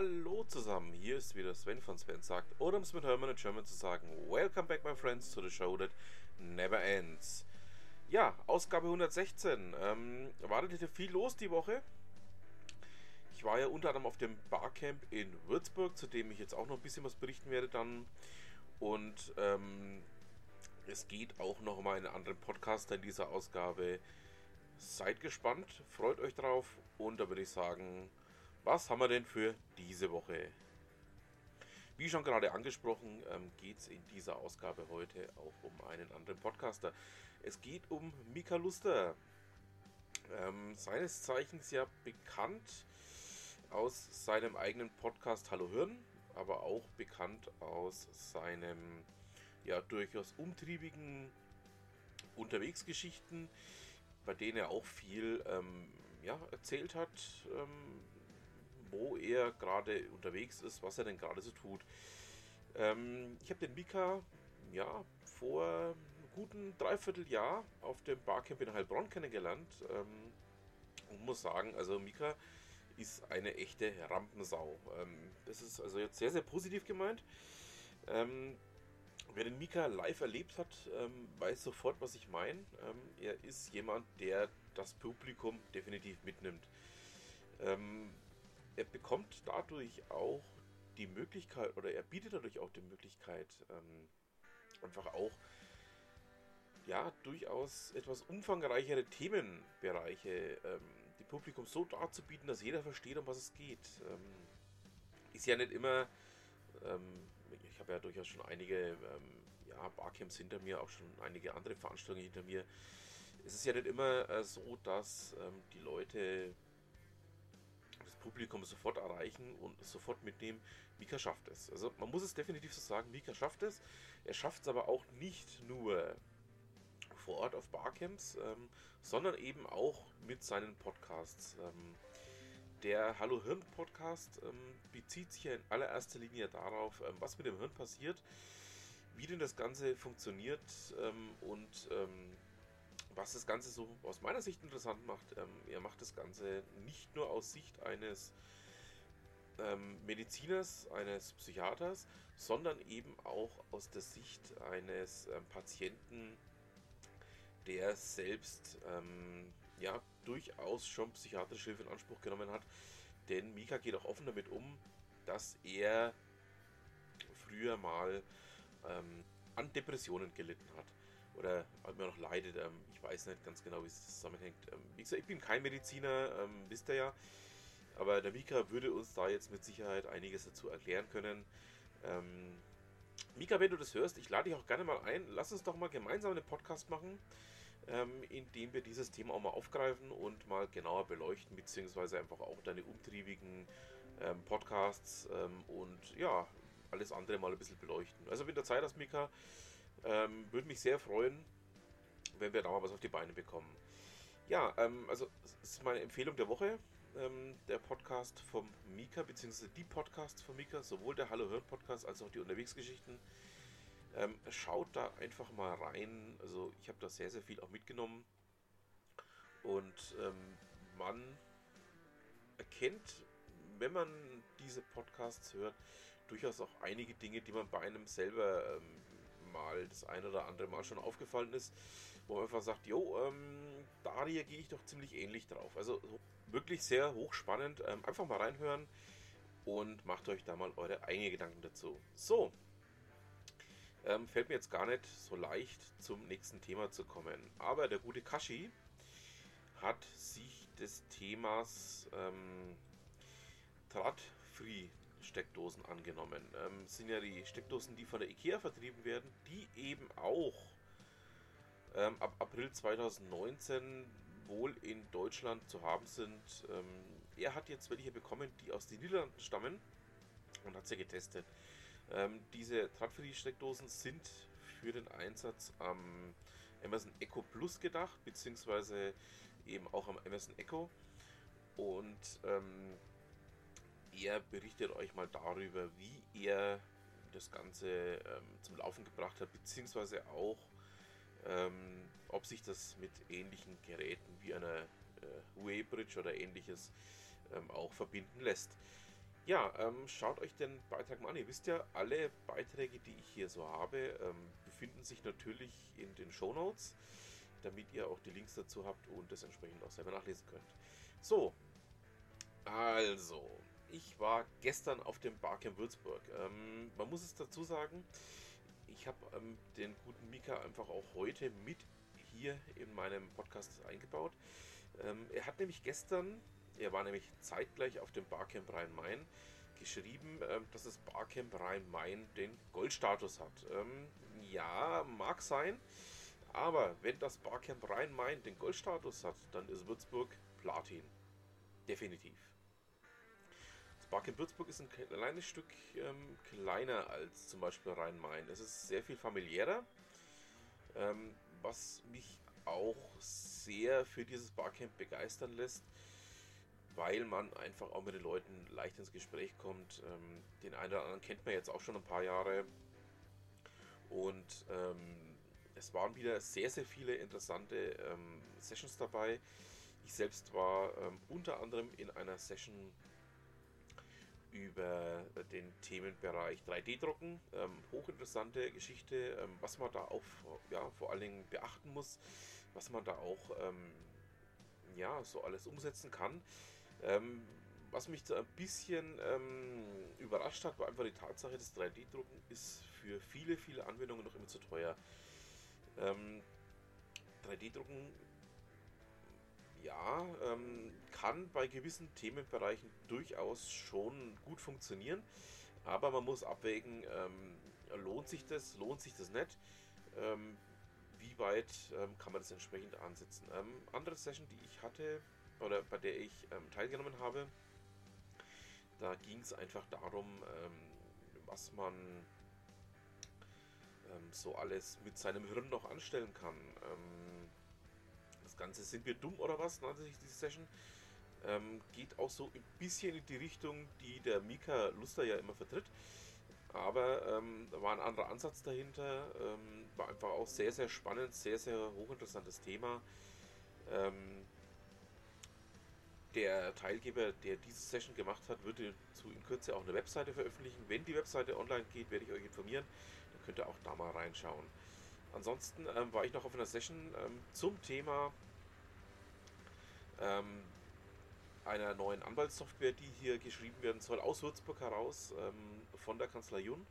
Hallo zusammen, hier ist wieder Sven von Sven sagt, oder um es mit Hermann in German zu sagen, Welcome back my friends to the show that never ends. Ja, Ausgabe 116. Ähm, war relativ viel los die Woche. Ich war ja unter anderem auf dem Barcamp in Würzburg, zu dem ich jetzt auch noch ein bisschen was berichten werde dann. Und ähm, es geht auch noch mal einen anderen Podcaster in dieser Ausgabe. Seid gespannt, freut euch drauf und da würde ich sagen, was haben wir denn für diese Woche? Wie schon gerade angesprochen, ähm, geht es in dieser Ausgabe heute auch um einen anderen Podcaster. Es geht um Mika Luster. Ähm, seines Zeichens ja bekannt aus seinem eigenen Podcast Hallo Hirn, aber auch bekannt aus seinem ja durchaus umtriebigen Unterwegsgeschichten, bei denen er auch viel ähm, ja, erzählt hat, ähm, wo er gerade unterwegs ist, was er denn gerade so tut. Ähm, ich habe den Mika ja vor guten Dreivierteljahr auf dem Barcamp in Heilbronn kennengelernt ähm, und muss sagen, also Mika ist eine echte Rampensau. Ähm, das ist also jetzt sehr, sehr positiv gemeint. Ähm, Wer den Mika live erlebt hat, ähm, weiß sofort, was ich meine. Ähm, er ist jemand, der das Publikum definitiv mitnimmt. Ähm, er bekommt dadurch auch die Möglichkeit, oder er bietet dadurch auch die Möglichkeit, ähm, einfach auch ja, durchaus etwas umfangreichere Themenbereiche ähm, dem Publikum so darzubieten, dass jeder versteht, um was es geht. Ähm, ist ja nicht immer ich habe ja durchaus schon einige ähm, ja, Barcamps hinter mir, auch schon einige andere Veranstaltungen hinter mir. Es ist ja nicht immer äh, so, dass ähm, die Leute Publikum sofort erreichen und sofort mitnehmen. Mika schafft es. Also man muss es definitiv so sagen, Mika schafft es. Er schafft es aber auch nicht nur vor Ort auf Barcamps, ähm, sondern eben auch mit seinen Podcasts. Ähm, der Hallo Hirn Podcast ähm, bezieht sich ja in allererster Linie darauf, ähm, was mit dem Hirn passiert, wie denn das Ganze funktioniert ähm, und ähm, was das Ganze so aus meiner Sicht interessant macht. Ähm, er macht das Ganze nicht nur aus Sicht eines ähm, Mediziners, eines Psychiaters, sondern eben auch aus der Sicht eines Patienten, der selbst ja durchaus schon psychiatrische Hilfe in Anspruch genommen hat. Denn Mika geht auch offen damit um, dass er früher mal ähm, an Depressionen gelitten hat. Oder immer noch leidet. Ähm, ich weiß nicht ganz genau, wie es zusammenhängt. Ähm, wie gesagt, ich bin kein Mediziner, ähm, wisst ihr ja. Aber der Mika würde uns da jetzt mit Sicherheit einiges dazu erklären können. Ähm, Mika, wenn du das hörst, ich lade dich auch gerne mal ein. Lass uns doch mal gemeinsam einen Podcast machen ähm, indem wir dieses Thema auch mal aufgreifen und mal genauer beleuchten, beziehungsweise einfach auch deine umtriebigen ähm, Podcasts und ja, alles andere mal ein bisschen beleuchten. Also wenn du Zeit hast, Mika, ähm, würde mich sehr freuen, wenn wir da mal was auf die Beine bekommen. Ja, ähm, also das ist meine Empfehlung der Woche. Ähm, der Podcast vom Mika, beziehungsweise die Podcasts von Mika, sowohl der Hallo Hören Podcast als auch die Unterwegsgeschichten. Ähm, schaut da einfach mal rein. Also ich habe da sehr, sehr viel auch mitgenommen. Und ähm, man erkennt, wenn man diese Podcasts hört, durchaus auch einige Dinge, die man bei einem selber ähm, mal das ein oder andere Mal schon aufgefallen ist, wo man einfach sagt, jo, ähm, da reagiere ich doch ziemlich ähnlich drauf. Also wirklich sehr hochspannend. Ähm, einfach mal reinhören und macht euch da mal eure eigenen Gedanken dazu. So, ähm, fällt mir jetzt gar nicht so leicht zum nächsten Thema zu kommen. Aber der gute Kashi hat sich des Themas ähm, Draht-Free-Steckdosen angenommen. Ähm, sind ja die Steckdosen, die von der IKEA vertrieben werden, die eben auch ähm, ab April 2019 wohl in Deutschland zu haben sind. Ähm, er hat jetzt welche bekommen, die aus den Niederlanden stammen und hat sie getestet. Ähm, diese Drahtverlies-Steckdosen sind für den Einsatz am Amazon Echo Plus gedacht, beziehungsweise eben auch am Amazon Echo. Und ähm, er berichtet euch mal darüber, wie er das Ganze ähm, zum Laufen gebracht hat, beziehungsweise auch, ähm, ob sich das mit ähnlichen Geräten wie einer äh, Huawei oder ähnliches ähm, auch verbinden lässt. Ja, ähm, schaut euch den Beitrag mal an. Ihr wisst ja, alle Beiträge, die ich hier so habe, ähm, befinden sich natürlich in den Show Notes, damit ihr auch die Links dazu habt und das entsprechend auch selber nachlesen könnt. So, also, ich war gestern auf dem Barcamp Würzburg. Ähm, man muss es dazu sagen, ich habe ähm, den guten Mika einfach auch heute mit hier in meinem Podcast eingebaut. Ähm, er hat nämlich gestern, er war nämlich zeitgleich auf dem Barcamp Rhein-Main, geschrieben, ähm, dass das Barcamp Rhein-Main den Goldstatus hat. Ähm, ja, mag sein, aber wenn das Barcamp Rhein-Main den Goldstatus hat, dann ist Würzburg Platin. Definitiv. Barcamp Würzburg ist ein kleines Stück ähm, kleiner als zum Beispiel Rhein-Main. Es ist sehr viel familiärer, ähm, was mich auch sehr für dieses Barcamp begeistern lässt, weil man einfach auch mit den Leuten leicht ins Gespräch kommt. Ähm, den einen oder anderen kennt man jetzt auch schon ein paar Jahre. Und ähm, es waren wieder sehr, sehr viele interessante ähm, Sessions dabei. Ich selbst war ähm, unter anderem in einer Session über den Themenbereich 3D-Drucken. Ähm, hochinteressante Geschichte, ähm, was man da auch ja, vor allen Dingen beachten muss, was man da auch ähm, ja, so alles umsetzen kann. Ähm, was mich so ein bisschen ähm, überrascht hat, war einfach die Tatsache, dass 3D-Drucken ist für viele, viele Anwendungen noch immer zu teuer. 3D-Drucken ähm, ja, ähm, kann bei gewissen Themenbereichen durchaus schon gut funktionieren, aber man muss abwägen, ähm, lohnt sich das, lohnt sich das nicht, ähm, wie weit ähm, kann man das entsprechend ansetzen. Ähm, andere Session, die ich hatte oder bei der ich ähm, teilgenommen habe, da ging es einfach darum, was man so alles mit seinem Hirn noch anstellen kann. Ganze Sind wir dumm oder was? nannte sich diese Session. Ähm, geht auch so ein bisschen in die Richtung, die der Mika Luster ja immer vertritt. Aber ähm, da war ein anderer Ansatz dahinter. Ähm, war einfach auch sehr, sehr spannend, sehr, sehr hochinteressantes Thema. Ähm, der Teilgeber, der diese Session gemacht hat, würde zu in Kürze auch eine Webseite veröffentlichen. Wenn die Webseite online geht, werde ich euch informieren. Dann könnt ihr auch da mal reinschauen. Ansonsten ähm, war ich noch auf einer Session ähm, zum Thema ähm, einer neuen Anwaltssoftware, die hier geschrieben werden soll, aus Würzburg heraus, ähm, von der Kanzlei Jun.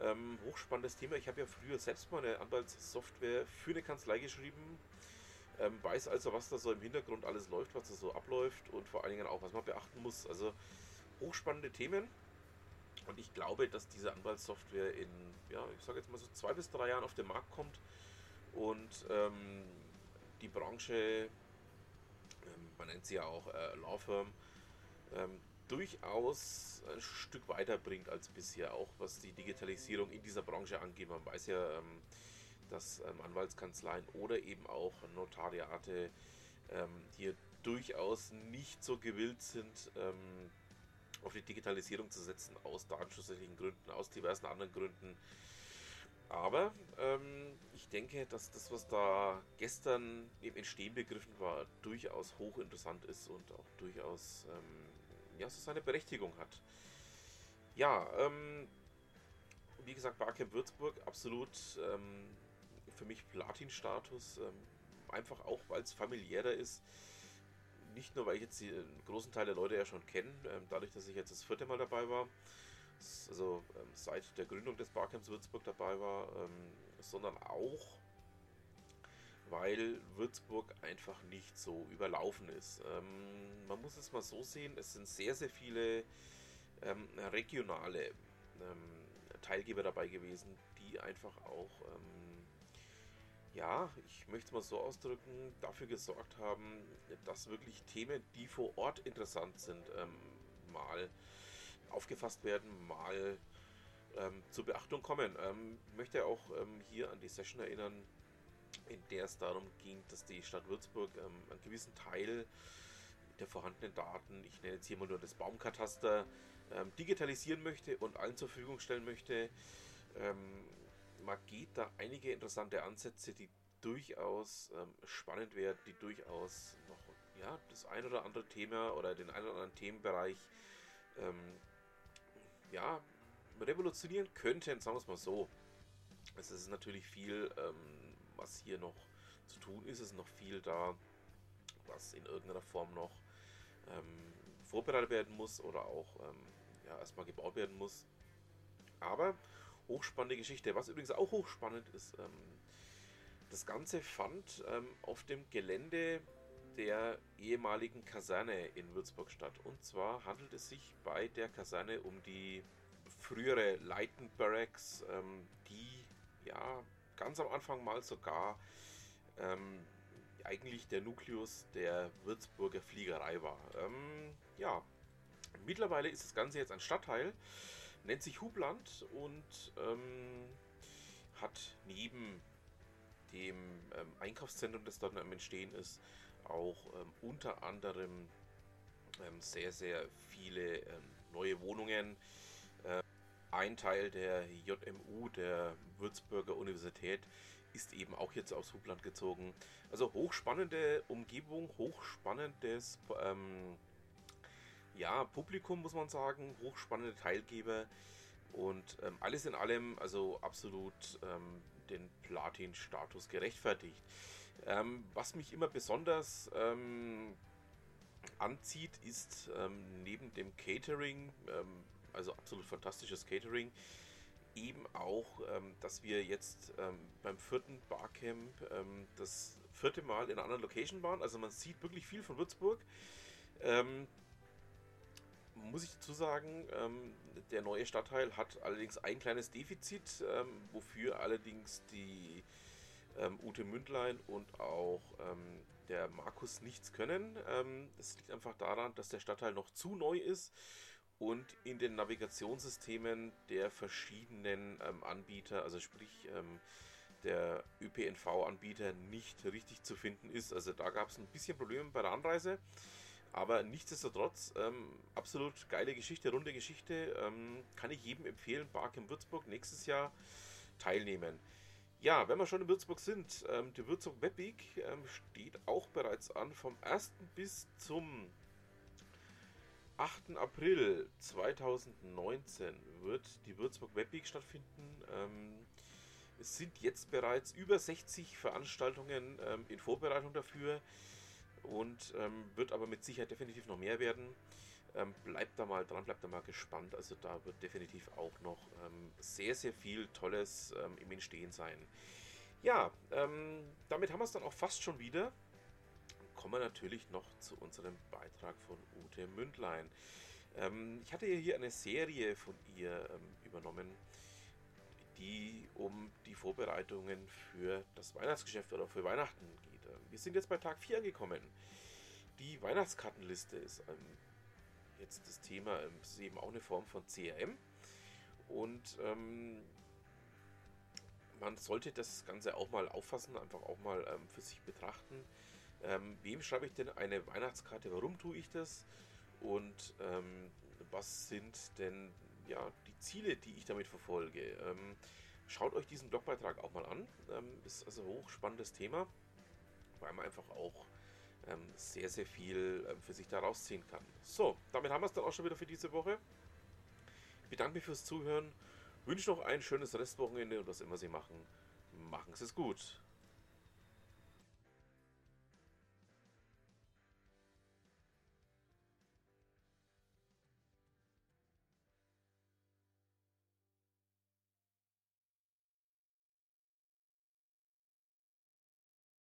Ähm, hochspannendes Thema. Ich habe ja früher selbst mal eine Anwaltssoftware für eine Kanzlei geschrieben. Ähm, weiß also, was da so im Hintergrund alles läuft, was da so abläuft und vor allen Dingen auch, was man beachten muss. Also hochspannende Themen. Und ich glaube, dass diese Anwaltssoftware in, ja, ich sage jetzt mal so zwei bis drei Jahren auf den Markt kommt und ähm, die Branche man nennt sie ja auch äh, Law Firm, ähm, durchaus ein Stück weiter bringt als bisher, auch was die Digitalisierung in dieser Branche angeht. Man weiß ja, ähm, dass ähm, Anwaltskanzleien oder eben auch Notariate ähm, hier durchaus nicht so gewillt sind, ähm, auf die Digitalisierung zu setzen, aus datenschutzrechtlichen Gründen, aus diversen anderen Gründen. Aber ähm, ich denke, dass das, was da gestern im Entstehen begriffen war, durchaus hochinteressant ist und auch durchaus ähm, ja, so seine Berechtigung hat. Ja, ähm, wie gesagt, Barcamp Würzburg absolut ähm, für mich Platin-Status. Ähm, einfach auch, weil es familiärer ist. Nicht nur, weil ich jetzt den großen Teil der Leute ja schon kenne, ähm, dadurch, dass ich jetzt das vierte Mal dabei war also ähm, seit der Gründung des Barcamps Würzburg dabei war, ähm, sondern auch, weil Würzburg einfach nicht so überlaufen ist. Ähm, man muss es mal so sehen, es sind sehr, sehr viele ähm, regionale ähm, Teilgeber dabei gewesen, die einfach auch, ähm, ja, ich möchte es mal so ausdrücken, dafür gesorgt haben, dass wirklich Themen, die vor Ort interessant sind, mal aufgefasst werden, mal ähm, zur Beachtung kommen. Ähm, ich möchte auch ähm, hier an die Session erinnern, in der es darum ging, dass die Stadt Würzburg ähm, einen gewissen Teil der vorhandenen Daten, ich nenne jetzt hier mal nur das Baumkataster, ähm, digitalisieren möchte und allen zur Verfügung stellen möchte. Ähm, man geht da einige interessante Ansätze, die durchaus spannend werden, die durchaus noch ja, das ein oder andere Thema oder den einen oder anderen Themenbereich ähm, ja, revolutionieren könnten, sagen wir es mal so. Es ist natürlich viel, ähm, was hier noch zu tun ist. Es ist noch viel da, was in irgendeiner Form noch ähm, vorbereitet werden muss oder auch ähm, ja, erstmal gebaut werden muss. Aber hochspannende Geschichte. Was übrigens auch hochspannend ist, ähm, das Ganze fand ähm, auf dem Gelände der ehemaligen Kaserne in Würzburg statt. Und zwar handelt es sich bei der Kaserne um die frühere Leiten Barracks, ähm, die ja ganz am Anfang mal sogar ähm, eigentlich der Nukleus der Würzburger Fliegerei war. Ähm, ja, mittlerweile ist das Ganze jetzt ein Stadtteil, nennt sich Hubland und ähm, hat neben dem ähm, Einkaufszentrum, das dort am Entstehen ist, auch ähm, unter anderem ähm, sehr, sehr viele ähm, neue Wohnungen. Äh, ein Teil der JMU, der Würzburger Universität, ist eben auch jetzt aus Hubland gezogen. Also hochspannende Umgebung, hochspannendes ähm, ja, Publikum, muss man sagen, hochspannende Teilgeber und ähm, alles in allem, also absolut ähm, den Platin-Status gerechtfertigt. Ähm, was mich immer besonders ähm, anzieht, ist ähm, neben dem Catering, ähm, also absolut fantastisches Catering, eben auch, ähm, dass wir jetzt ähm, beim vierten Barcamp das vierte Mal in einer anderen Location waren. Also man sieht wirklich viel von Würzburg. Muss ich dazu sagen, der neue Stadtteil hat allerdings ein kleines Defizit, wofür allerdings die ähm, Ute Mündlein und auch ähm, der Markus nichts können. Ähm, das liegt einfach daran, dass der Stadtteil noch zu neu ist und in den Navigationssystemen der verschiedenen ähm, Anbieter, also sprich ähm, der ÖPNV-Anbieter, nicht richtig zu finden ist. Also da gab es ein bisschen Probleme bei der Anreise. Aber nichtsdestotrotz, ähm, absolut geile Geschichte, runde Geschichte. Ähm, kann ich jedem empfehlen, Bark in Würzburg nächstes Jahr teilnehmen. Ja, wenn wir schon in Würzburg sind, ähm, die Würzburg Webweek ähm, steht auch bereits an. Vom 1. bis zum 8. April 2019 wird die Würzburg Webweek stattfinden. Ähm, es sind jetzt bereits über 60 Veranstaltungen ähm, in Vorbereitung dafür und ähm, wird aber mit Sicherheit definitiv noch mehr werden. Ähm, bleibt da mal dran, bleibt da mal gespannt. Also da wird definitiv auch noch ähm, sehr, sehr viel Tolles ähm, im Entstehen sein. Ja, ähm, damit haben wir es dann auch fast schon wieder. Kommen wir natürlich noch zu unserem Beitrag von Ute Mündlein. Ähm, ich hatte hier eine Serie von ihr übernommen, die um die Vorbereitungen für das Weihnachtsgeschäft oder für Weihnachten geht. Wir sind jetzt bei Tag 4 angekommen. Die Weihnachtskartenliste ist jetzt das Thema, ähm, ist eben auch eine Form von CRM. Und ähm, man sollte das Ganze auch mal auffassen, einfach auch mal ähm, für sich betrachten. Ähm, wem schreibe ich denn eine Weihnachtskarte? Warum tue ich das? Und ähm, was sind denn ja, die Ziele, die ich damit verfolge? Ähm, schaut euch diesen Blogbeitrag auch mal an. ist also ein hochspannendes Thema, weil man einfach auch ähm, sehr, sehr viel ähm, für sich da rausziehen kann. So, damit haben wir es dann auch schon wieder für diese Woche. Ich bedanke mich fürs Zuhören, wünsche noch ein schönes Restwochenende und was immer Sie machen, machen Sie es gut.